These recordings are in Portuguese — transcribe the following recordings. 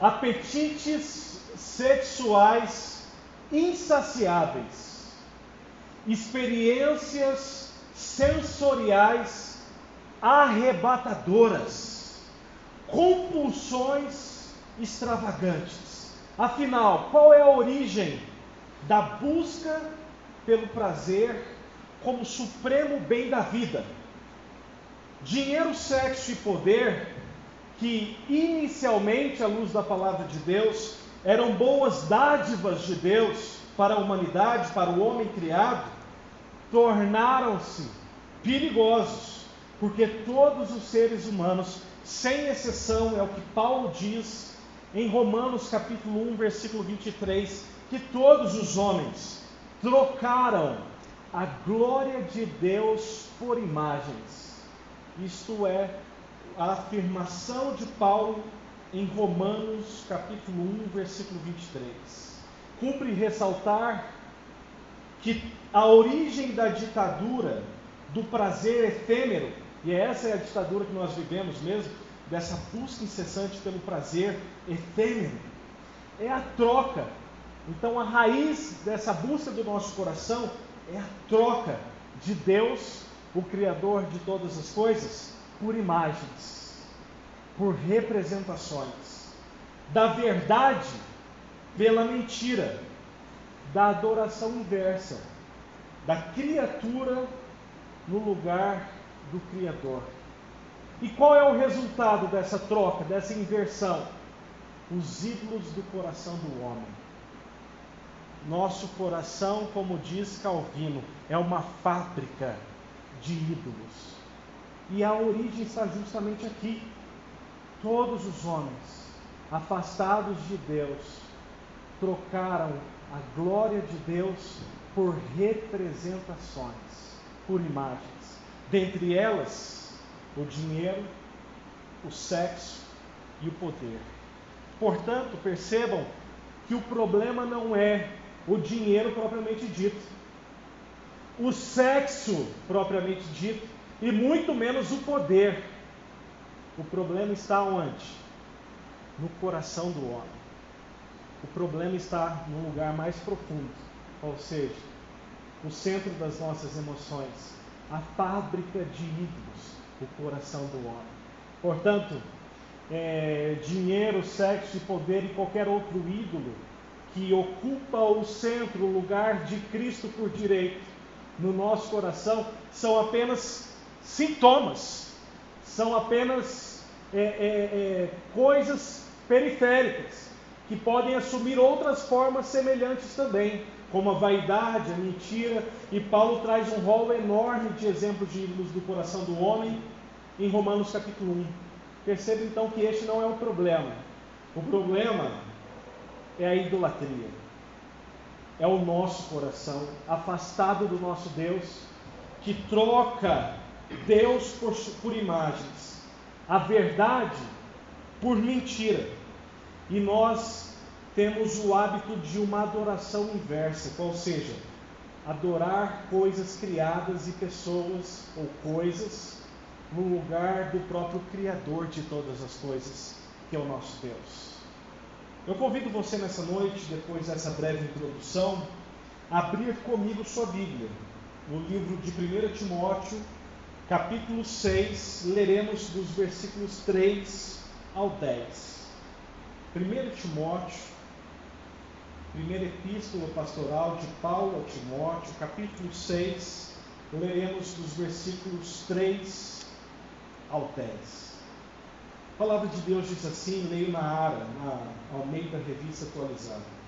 apetites sexuais insaciáveis, experiências sensoriais arrebatadoras, compulsões extravagantes. Afinal, qual é a origem da busca pelo prazer como supremo bem da vida? Dinheiro, sexo e poder, que inicialmente, à luz da palavra de Deus, eram boas dádivas de Deus para a humanidade, para o homem criado, tornaram-se perigosos, porque todos os seres humanos, sem exceção, é o que Paulo diz em Romanos capítulo 1, versículo 23, que todos os homens trocaram a glória de Deus por imagens. Isto é a afirmação de Paulo em Romanos capítulo 1, versículo 23. Cumpre ressaltar que a origem da ditadura do prazer efêmero, e essa é a ditadura que nós vivemos mesmo, dessa busca incessante pelo prazer efêmero, é a troca. Então a raiz dessa busca do nosso coração é a troca de Deus, o Criador de todas as coisas, por imagens, por representações, da verdade pela mentira, da adoração inversa, da criatura no lugar do Criador. E qual é o resultado dessa troca, dessa inversão? Os ídolos do coração do homem. Nosso coração, como diz Calvino, é uma fábrica de ídolos. E a origem está justamente aqui. Todos os homens, afastados de Deus, trocaram a glória de Deus por representações, por imagens. Dentre elas, o dinheiro, o sexo e o poder. Portanto, percebam que o problema não é o dinheiro propriamente dito, o sexo propriamente dito, e muito menos o poder. O problema está onde? No coração do homem. O problema está no lugar mais profundo, ou seja, no centro das nossas emoções, a fábrica de ídolos, o coração do homem. Portanto, é, dinheiro, sexo e poder e qualquer outro ídolo que ocupa o centro, o lugar de Cristo por direito no nosso coração, são apenas sintomas, são apenas é, é, é, coisas periféricas que podem assumir outras formas semelhantes também, como a vaidade, a mentira, e Paulo traz um rol enorme de exemplos de ídolos do coração do homem em Romanos capítulo 1. Perceba então que este não é o problema. O problema é a idolatria. É o nosso coração afastado do nosso Deus, que troca Deus por, por imagens, a verdade por mentira. E nós temos o hábito de uma adoração inversa, qual seja, adorar coisas criadas e pessoas ou coisas no lugar do próprio Criador de todas as coisas, que é o nosso Deus. Eu convido você nessa noite, depois dessa breve introdução, a abrir comigo sua Bíblia, no livro de 1 Timóteo, capítulo 6, leremos dos versículos 3 ao 10. 1 Timóteo, primeira epístola pastoral de Paulo a Timóteo, capítulo 6, leremos dos versículos 3 ao 10. A palavra de Deus diz assim, leio na ARA, na Almeida Revista Atualizada.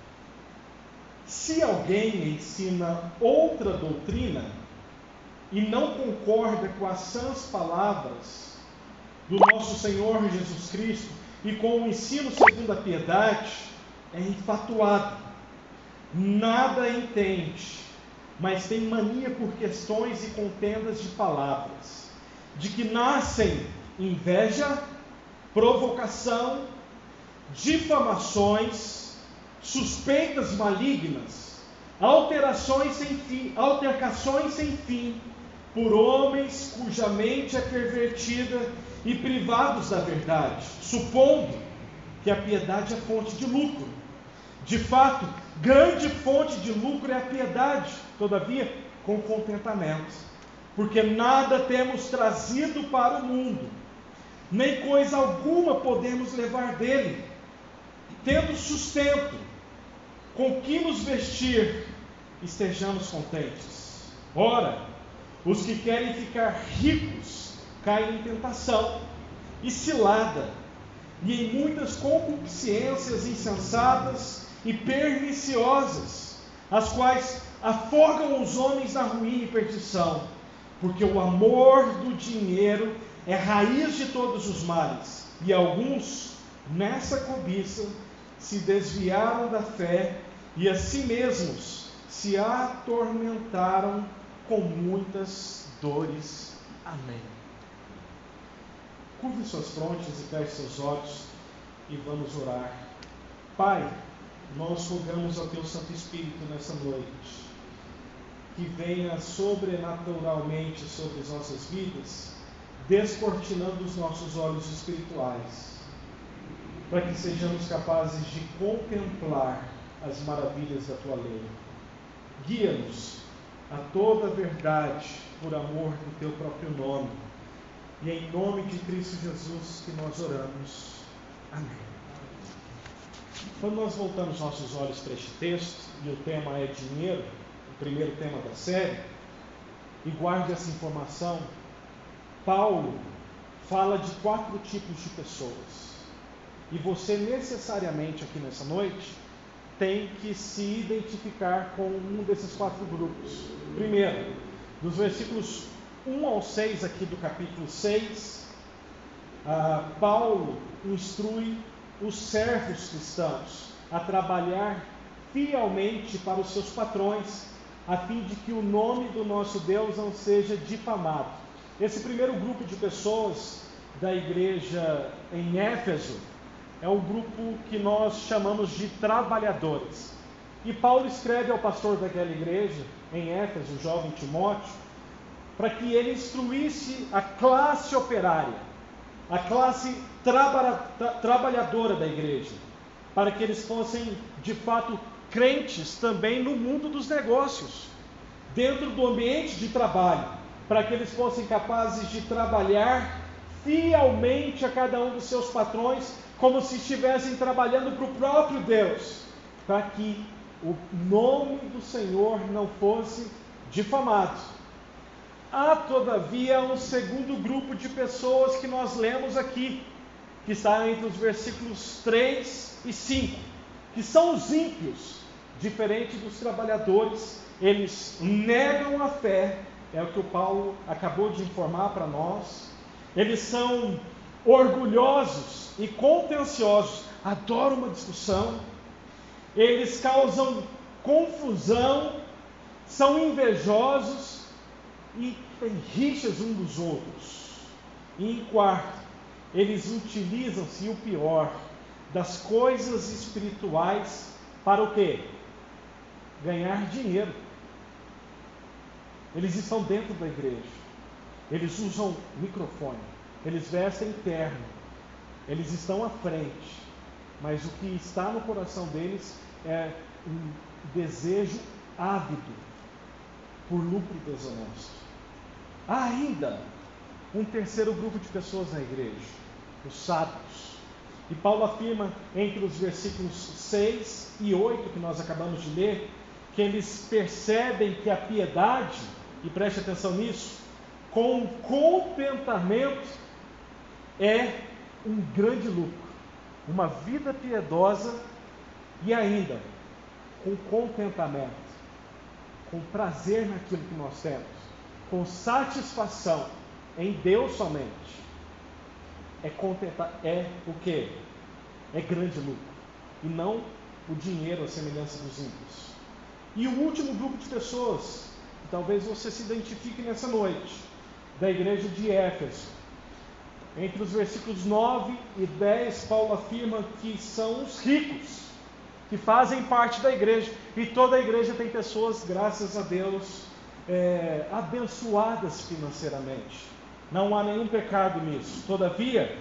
Se alguém ensina outra doutrina e não concorda com as sãs palavras do nosso Senhor Jesus Cristo e com o ensino segundo a piedade, é infatuado, nada entende, mas tem mania por questões e contendas de palavras, de que nascem inveja, provocação, difamações, suspeitas malignas, alterações sem fim, altercações sem fim, por homens cuja mente é pervertida e privados da verdade, supondo que a piedade é fonte de lucro. De fato, grande fonte de lucro é a piedade, todavia, com contentamento, porque nada temos trazido para o mundo, nem coisa alguma podemos levar dele, tendo sustento, com que nos vestir, estejamos contentes. Ora, os que querem ficar ricos caem em tentação e cilada, e em muitas concupiscências insensatas e perniciosas, as quais afogam os homens na ruína e perdição, porque o amor do dinheiro é raiz de todos os males, e alguns, nessa cobiça, se desviaram da fé e a si mesmos se atormentaram com muitas dores. Amém. Curve suas frontes e feche seus olhos e vamos orar. Pai, nós rogamos ao Teu Santo Espírito nessa noite que venha sobrenaturalmente sobre as nossas vidas, descortinando os nossos olhos espirituais, para que sejamos capazes de contemplar as maravilhas da Tua lei. Guia-nos a toda a verdade por amor do Teu próprio nome. E é em nome de Cristo Jesus que nós oramos. Amém. Quando nós voltamos nossos olhos para este texto, e o tema é dinheiro, o primeiro tema da série, e guarde essa informação, Paulo fala de quatro tipos de pessoas. E você necessariamente aqui nessa noite tem que se identificar com um desses quatro grupos. Primeiro, dos versículos 1 ao 6 aqui do capítulo 6, ah, Paulo instrui os servos cristãos a trabalhar fielmente para os seus patrões, a fim de que o nome do nosso Deus não seja difamado. Esse primeiro grupo de pessoas da igreja em Éfeso é um grupo que nós chamamos de trabalhadores. E Paulo escreve ao pastor daquela igreja, em Éfeso, o jovem Timóteo, para que ele instruísse a classe operária, a classe traba tra trabalhadora da igreja, para que eles fossem de fato crentes também no mundo dos negócios, dentro do ambiente de trabalho, para que eles fossem capazes de trabalhar fielmente a cada um dos seus patrões, como se estivessem trabalhando para o próprio Deus, para que o nome do Senhor não fosse difamado. Há, todavia, um segundo grupo de pessoas que nós lemos aqui, que está entre os versículos 3 e 5, que são os ímpios, diferente dos trabalhadores, eles negam a fé, é o que o Paulo acabou de informar para nós. Eles são orgulhosos e contenciosos, adoram uma discussão, eles causam confusão, são invejosos e têm rixas uns dos outros. E em quarto, eles utilizam-se, o pior, das coisas espirituais para o quê? Ganhar dinheiro. Eles estão dentro da igreja. Eles usam microfone. Eles vestem terno. Eles estão à frente. Mas o que está no coração deles é um desejo ávido por lucro desonesto. Há ainda um terceiro grupo de pessoas na igreja, os sábios. E Paulo afirma entre os versículos 6 e 8 que nós acabamos de ler, que eles percebem que a piedade, e preste atenção nisso, com contentamento é um grande lucro. Uma vida piedosa e ainda com contentamento, com prazer naquilo que nós temos, com satisfação em Deus somente, é contentar, é o que? É grande lucro. E não o dinheiro, a semelhança dos ímpios. E o último grupo de pessoas, talvez você se identifique nessa noite, da igreja de Éfeso. Entre os versículos 9 e 10, Paulo afirma que são os ricos que fazem parte da igreja. E toda a igreja tem pessoas, graças a Deus, é, abençoadas financeiramente. Não há nenhum pecado nisso. Todavia,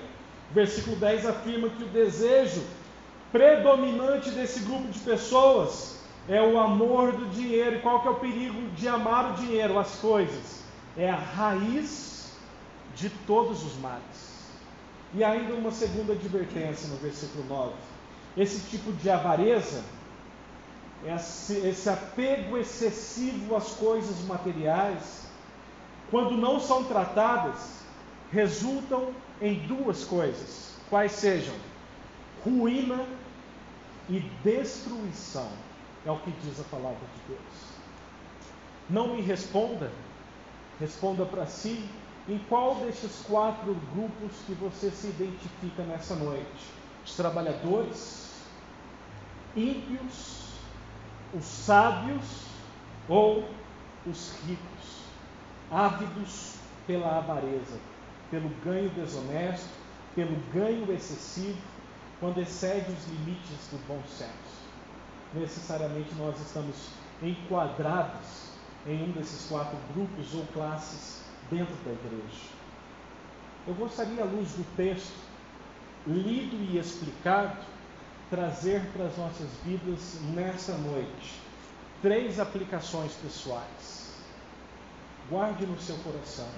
versículo 10 afirma que o desejo predominante desse grupo de pessoas é o amor do dinheiro. E qual que é o perigo de amar o dinheiro, as coisas? É a raiz de todos os males. E ainda uma segunda advertência no versículo 9. Esse tipo de avareza, esse, esse apego excessivo às coisas materiais, quando não são tratadas, resultam em duas coisas, quais sejam ruína e destruição. É o que diz a palavra de Deus. Não me responda, responda para si em qual destes quatro grupos que você se identifica nessa noite: os trabalhadores, ímpios, os sábios ou os ricos, ávidos pela avareza, pelo ganho desonesto, pelo ganho excessivo, quando excede os limites do bom senso. Necessariamente nós estamos enquadrados em um desses quatro grupos ou classes dentro da igreja. Eu gostaria, à luz do texto, lido e explicado, trazer para as nossas vidas nessa noite três aplicações pessoais. Guarde no seu coração.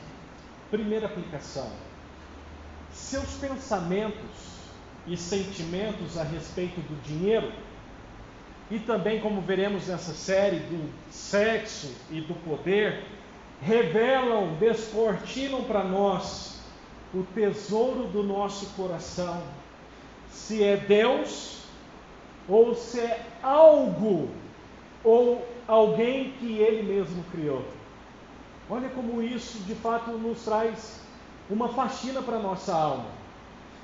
Primeira aplicação: seus pensamentos e sentimentos a respeito do dinheiro e também, como veremos nessa série, do sexo e do poder, revelam, descortinam para nós o tesouro do nosso coração. Se é Deus, ou se é algo, ou alguém que Ele mesmo criou. Olha como isso de fato nos traz uma faxina para nossa alma.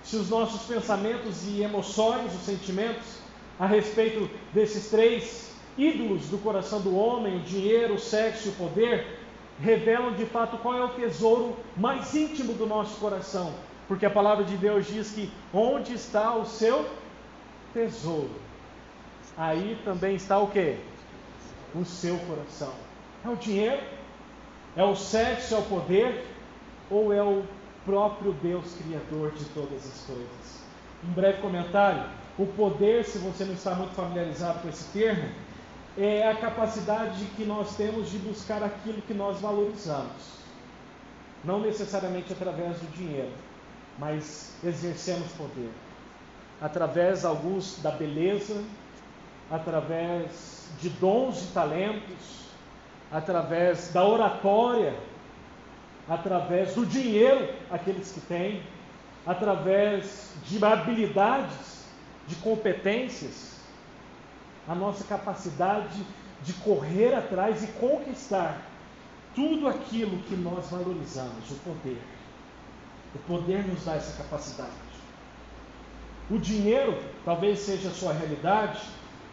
Se os nossos pensamentos e emoções, os sentimentos, a respeito desses três ídolos do coração do homem, o dinheiro, o sexo e o poder, revelam de fato qual é o tesouro mais íntimo do nosso coração. Porque a palavra de Deus diz que onde está o seu tesouro, aí também está o que? O seu coração. É o dinheiro? É o sexo? É o poder? Ou é o próprio Deus Criador de todas as coisas? Um breve comentário. O poder, se você não está muito familiarizado com esse termo, é a capacidade que nós temos de buscar aquilo que nós valorizamos. Não necessariamente através do dinheiro, mas exercemos poder. Através, alguns, da beleza, através de dons e talentos, através da oratória, através do dinheiro, aqueles que têm, através de habilidades de competências, a nossa capacidade de correr atrás e conquistar tudo aquilo que nós valorizamos, o poder. O poder nos dá essa capacidade. O dinheiro talvez seja a sua realidade,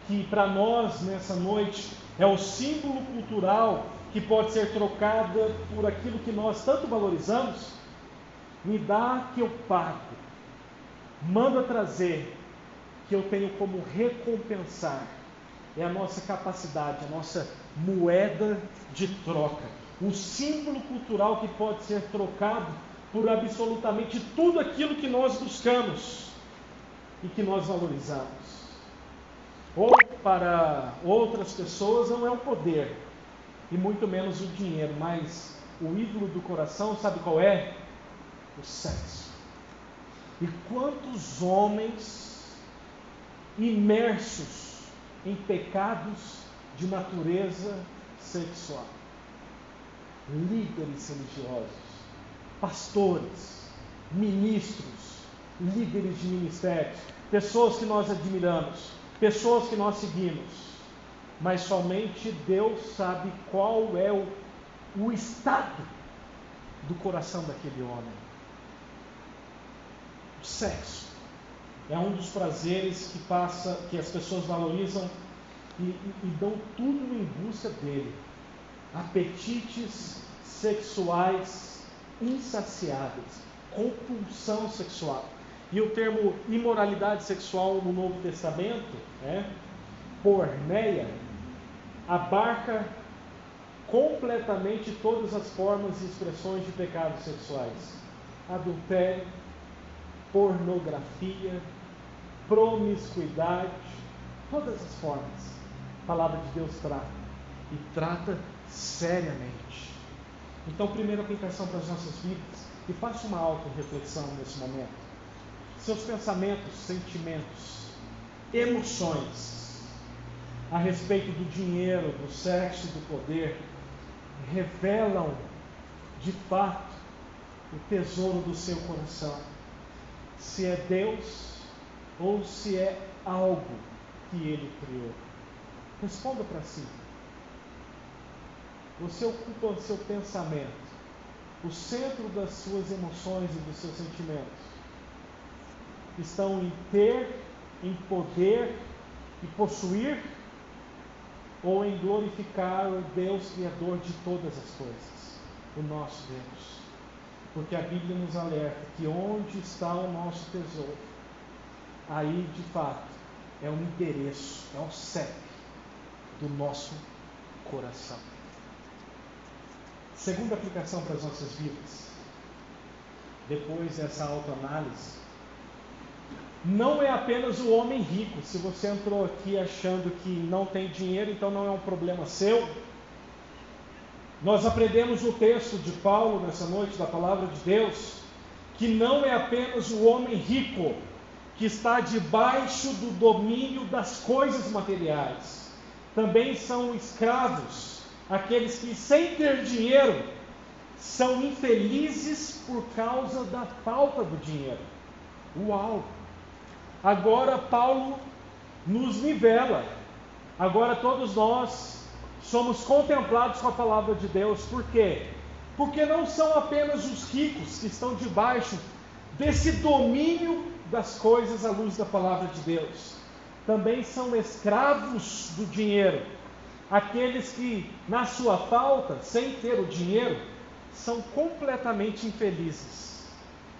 que para nós nessa noite é o símbolo cultural que pode ser trocada por aquilo que nós tanto valorizamos. Me dá que eu pago. Manda trazer que eu tenho como recompensar é a nossa capacidade, a nossa moeda de troca, um símbolo cultural que pode ser trocado por absolutamente tudo aquilo que nós buscamos e que nós valorizamos. Ou para outras pessoas não é o poder, e muito menos o dinheiro, mas o ídolo do coração, sabe qual é? O sexo. E quantos homens imersos em pecados de natureza sexual. Líderes religiosos, pastores, ministros, líderes de ministérios, pessoas que nós admiramos, pessoas que nós seguimos, mas somente Deus sabe qual é o, o estado do coração daquele homem. O sexo é um dos prazeres que passa, que as pessoas valorizam e, e, e dão tudo em busca dele. Apetites sexuais insaciáveis, compulsão sexual. E o termo imoralidade sexual no Novo Testamento, né, porneia, abarca completamente todas as formas e expressões de pecados sexuais: adultério, pornografia, promiscuidade, todas as formas. A palavra de Deus trata e trata seriamente. Então, primeira aplicação para as nossas vidas, e faça uma auto-reflexão nesse momento. Seus pensamentos, sentimentos, emoções a respeito do dinheiro, do sexo, do poder, revelam de fato o tesouro do seu coração. Se é Deus ou se é algo que Ele criou. Responda para si. Você ocupa o seu pensamento, o centro das suas emoções e dos seus sentimentos. Estão em ter, em poder e possuir, ou em glorificar o Deus Criador de todas as coisas, o nosso Deus. Porque a Bíblia nos alerta que onde está o nosso tesouro, aí de fato é o endereço, é o CEP do nosso coração. Segunda aplicação para as nossas vidas, depois dessa autoanálise, não é apenas o homem rico. Se você entrou aqui achando que não tem dinheiro, então não é um problema seu. Nós aprendemos o texto de Paulo nessa noite, da palavra de Deus, que não é apenas o homem rico que está debaixo do domínio das coisas materiais, também são escravos, aqueles que, sem ter dinheiro, são infelizes por causa da falta do dinheiro. Uau! Agora Paulo nos nivela. Agora todos nós somos contemplados com a palavra de Deus. Por quê? Porque não são apenas os ricos que estão debaixo desse domínio das coisas à luz da palavra de Deus. Também são escravos do dinheiro. Aqueles que, na sua falta, sem ter o dinheiro, são completamente infelizes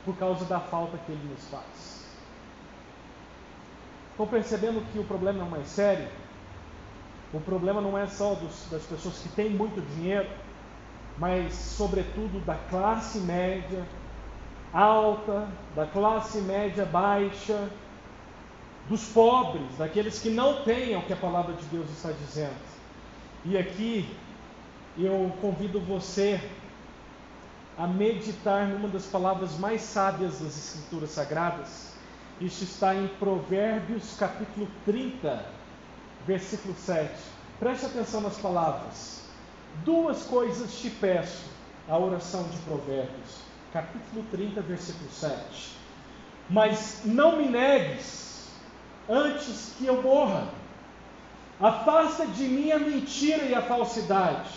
por causa da falta que ele nos faz. Estão percebendo que o problema é mais sério? O problema não é só dos, das pessoas que têm muito dinheiro, mas, sobretudo, da classe média alta, da classe média baixa, dos pobres, daqueles que não têm o que a palavra de Deus está dizendo. E aqui eu convido você a meditar numa das palavras mais sábias das Escrituras Sagradas, isso está em Provérbios capítulo 30, versículo 7. Preste atenção nas palavras. Duas coisas te peço, a oração de Provérbios, capítulo 30, versículo 7. Mas não me negues antes que eu morra. Afasta de mim a mentira e a falsidade.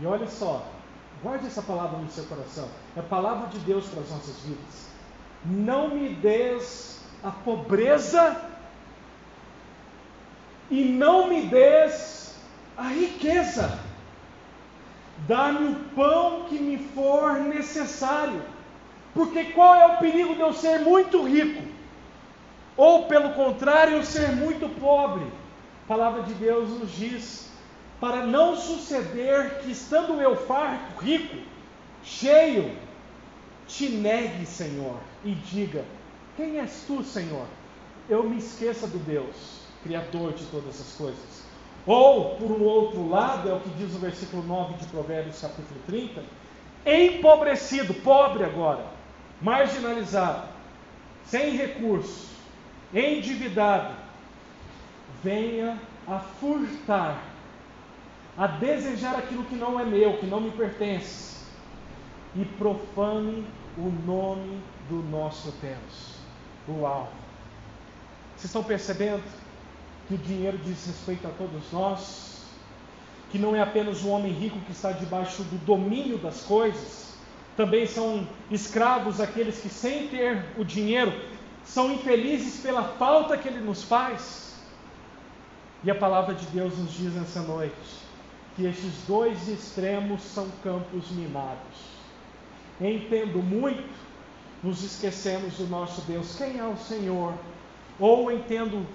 E olha só, guarde essa palavra no seu coração. É a palavra de Deus para as nossas vidas não me des a pobreza e não me des a riqueza. Dá-me o pão que me for necessário. Porque qual é o perigo de eu ser muito rico? Ou, pelo contrário, eu ser muito pobre? A palavra de Deus nos diz: para não suceder que, estando eu farto, rico, cheio, te negue, Senhor, e diga: Quem és tu, Senhor? Eu me esqueça do Deus, Criador de todas as coisas. Ou, por um outro lado, é o que diz o versículo 9 de Provérbios, capítulo 30, empobrecido, pobre agora, marginalizado, sem recursos, endividado, venha a furtar, a desejar aquilo que não é meu, que não me pertence, e profane o nome do nosso Deus. Uau! Vocês estão percebendo que o dinheiro diz respeito a todos nós? Que não é apenas o homem rico que está debaixo do domínio das coisas, também são escravos aqueles que, sem ter o dinheiro, são infelizes pela falta que ele nos faz. E a palavra de Deus nos diz nessa noite que estes dois extremos são campos minados entendo muito, nos esquecemos do nosso Deus. Quem é o Senhor? Ou entendo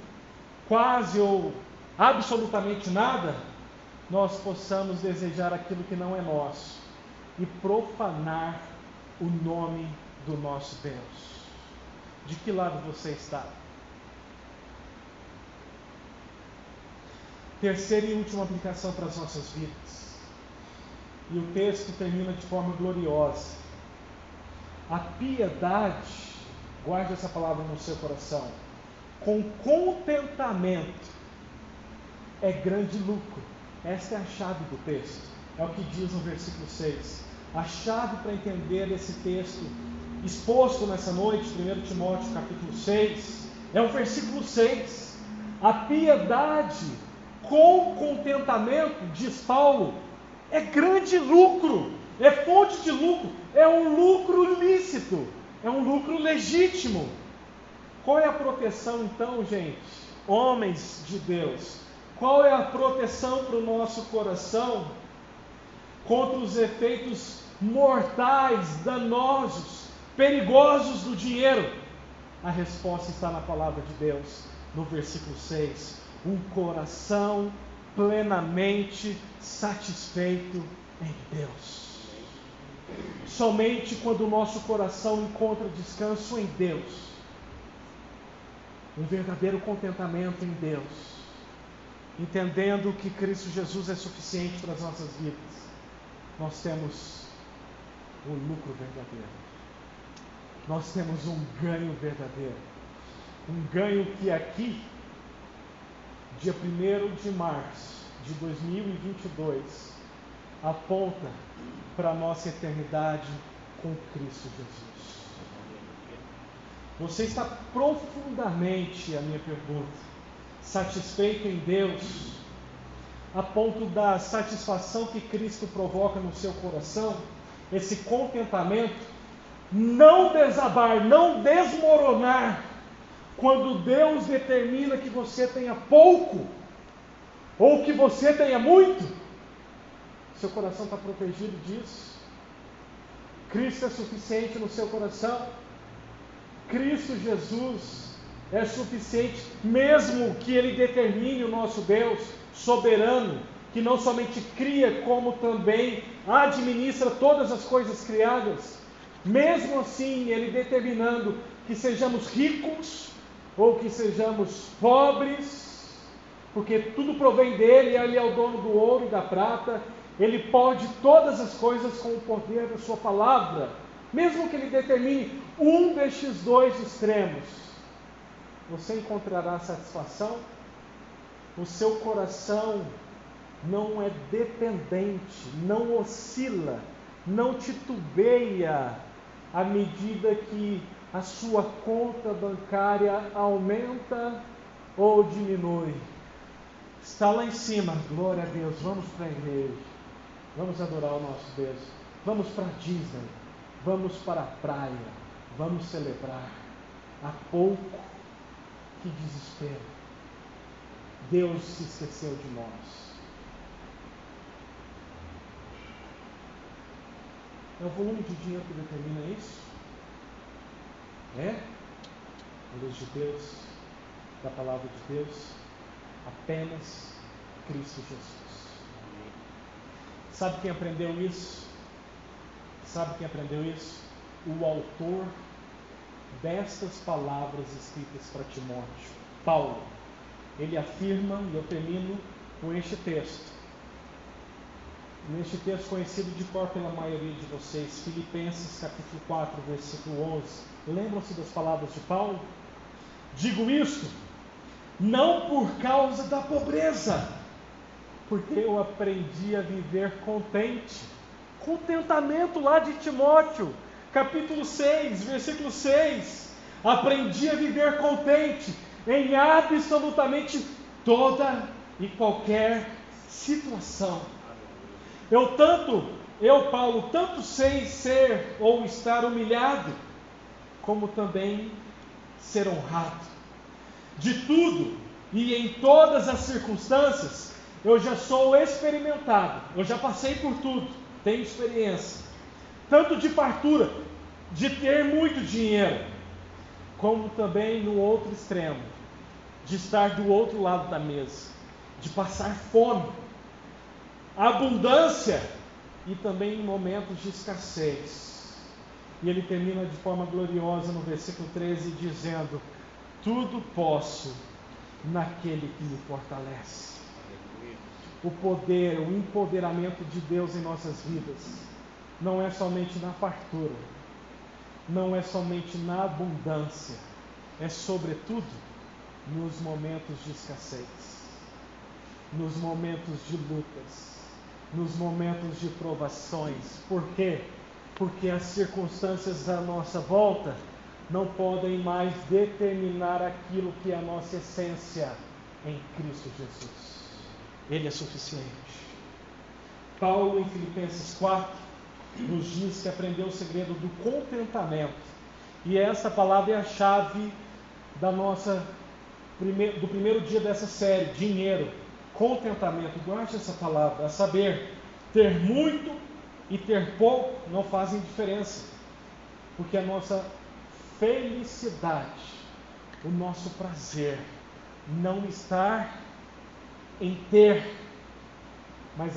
quase ou absolutamente nada, nós possamos desejar aquilo que não é nosso e profanar o nome do nosso Deus. De que lado você está? Terceira e última aplicação para as nossas vidas. E o texto termina de forma gloriosa. A piedade, guarde essa palavra no seu coração com contentamento é grande lucro. Esta é a chave do texto. É o que diz no versículo 6. A chave para entender esse texto exposto nessa noite, 1 Timóteo capítulo 6, é o versículo 6. A piedade com contentamento, diz Paulo, é grande lucro, é fonte de lucro, é um lucro lícito, é um lucro legítimo. Qual é a proteção então, gente? Homens de Deus, qual é a proteção para o nosso coração contra os efeitos mortais, danosos, perigosos do dinheiro? A resposta está na palavra de Deus, no versículo 6. Um coração plenamente satisfeito em Deus. Somente quando o nosso coração encontra descanso em Deus, um verdadeiro contentamento em Deus, entendendo que Cristo Jesus é suficiente para as nossas vidas, nós temos o lucro verdadeiro. Nós temos um ganho verdadeiro. Um ganho que aqui, dia 1 de março de 2022, aponta para a nossa eternidade com Cristo Jesus. Você está profundamente, a minha pergunta, satisfeito em Deus, a ponto da satisfação que Cristo provoca no seu coração, esse contentamento, não desabar, não desmoronar, quando Deus determina que você tenha pouco, ou que você tenha muito, seu coração está protegido disso. Cristo é suficiente no seu coração. Cristo Jesus é suficiente, mesmo que Ele determine o nosso Deus soberano, que não somente cria, como também administra todas as coisas criadas. Mesmo assim, Ele determinando que sejamos ricos ou que sejamos pobres, porque tudo provém dele, Ele é o dono do ouro e da prata, Ele pode todas as coisas com o poder da Sua palavra, mesmo que Ele determine um destes dois extremos você encontrará satisfação, o seu coração não é dependente, não oscila, não titubeia à medida que a sua conta bancária aumenta ou diminui. Está lá em cima, glória a Deus, vamos para a igreja, vamos adorar o nosso Deus, vamos para Disney, vamos para a praia, vamos celebrar. Há pouco que desespero. Deus se esqueceu de nós. É o volume de dinheiro que determina isso? É? A luz de Deus, da palavra de Deus, apenas Cristo Jesus. Sabe quem aprendeu isso? Sabe quem aprendeu isso? O autor destas palavras escritas para Timóteo. Paulo, ele afirma, e eu termino com este texto. Neste texto conhecido de cor pela maioria de vocês, Filipenses capítulo 4, versículo 11. Lembram-se das palavras de Paulo? Digo isto não por causa da pobreza, porque eu aprendi a viver contente. Contentamento lá de Timóteo capítulo 6, versículo 6. Aprendi a viver contente em absolutamente toda e qualquer situação. Eu tanto, eu Paulo, tanto sei ser ou estar humilhado, como também ser honrado. De tudo e em todas as circunstâncias, eu já sou experimentado, eu já passei por tudo, tenho experiência tanto de fartura, de ter muito dinheiro, como também no outro extremo, de estar do outro lado da mesa, de passar fome, abundância e também em momentos de escassez. E ele termina de forma gloriosa no versículo 13, dizendo: Tudo posso naquele que me fortalece. O poder, o empoderamento de Deus em nossas vidas não é somente na fartura, não é somente na abundância, é sobretudo nos momentos de escassez, nos momentos de lutas, nos momentos de provações. Por quê? Porque as circunstâncias à nossa volta não podem mais determinar aquilo que é a nossa essência em Cristo Jesus. Ele é suficiente. Paulo, em Filipenses 4, nos diz que aprendeu o segredo do contentamento. E essa palavra é a chave da nossa do primeiro dia dessa série, dinheiro, contentamento. Guarde essa palavra, a saber, ter muito e ter pouco não fazem diferença, porque a nossa felicidade, o nosso prazer, não está em ter, mas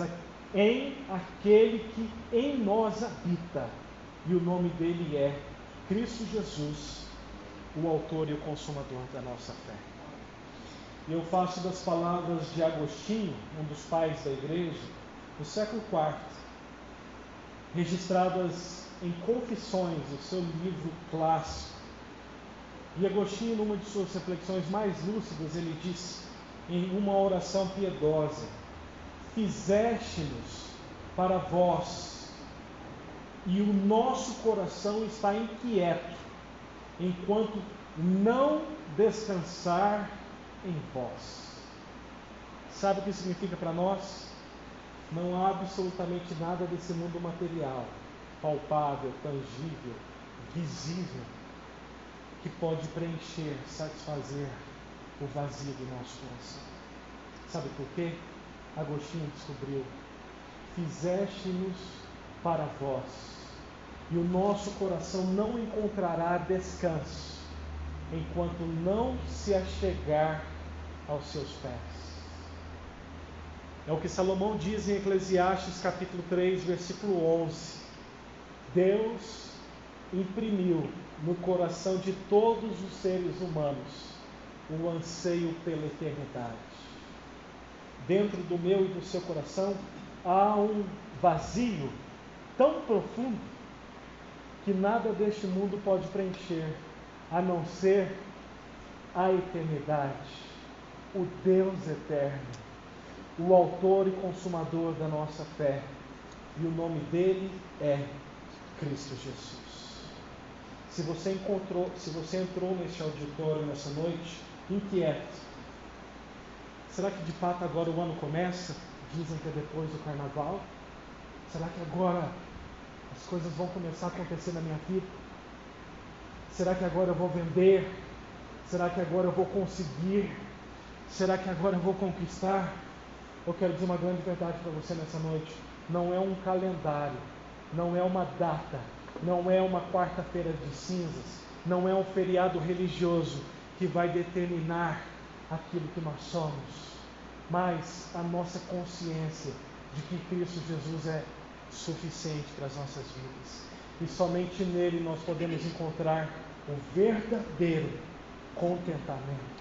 em aquele que em nós habita, e o nome dele é Cristo Jesus, o autor e o consumador da nossa fé. E eu faço das palavras de Agostinho, um dos pais da igreja, do século IV, registradas em Confissões, o seu livro clássico. E Agostinho, numa de suas reflexões mais lúcidas, ele diz em uma oração piedosa: Fizeste-nos para vós, e o nosso coração está inquieto, enquanto não descansar em vós. Sabe o que significa para nós? Não há absolutamente nada desse mundo material, palpável, tangível, visível, que pode preencher, satisfazer o vazio do nosso coração. Sabe por quê? Agostinho descobriu: fizeste-nos para vós, e o nosso coração não encontrará descanso enquanto não se achegar aos seus pés. É o que Salomão diz em Eclesiastes capítulo 3, versículo 11. Deus imprimiu no coração de todos os seres humanos o anseio pela eternidade. Dentro do meu e do seu coração há um vazio tão profundo que nada deste mundo pode preencher, a não ser a eternidade, o Deus eterno, o autor e consumador da nossa fé. E o nome dele é Cristo Jesus. Se você encontrou, se você entrou neste auditório nessa noite inquieto, será que de fato agora o ano começa? Dizem que é depois do carnaval. Será que agora as coisas vão começar a acontecer na minha vida? Será que agora eu vou vender? Será que agora eu vou conseguir? Será que agora eu vou conquistar? Eu quero dizer uma grande verdade para você nessa noite. Não é um calendário, não é uma data, não é uma quarta-feira de cinzas, não é um feriado religioso que vai determinar aquilo que nós somos, mas a nossa consciência de que Cristo Jesus é suficiente para as nossas vidas. E somente nele nós podemos encontrar o verdadeiro contentamento.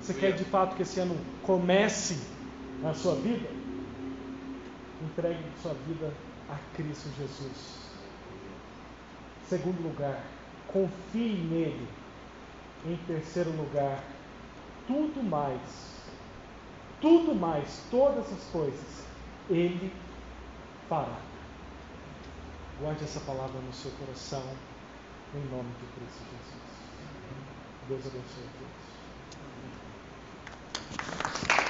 Você quer de fato que esse ano comece na sua vida? Entregue sua vida a Cristo Jesus. Segundo lugar, confie nele. Em terceiro lugar, tudo mais, tudo mais, todas as coisas, Ele fará. Guarde essa palavra no seu coração, em nome de Cristo Jesus. Deus abençoe a todos.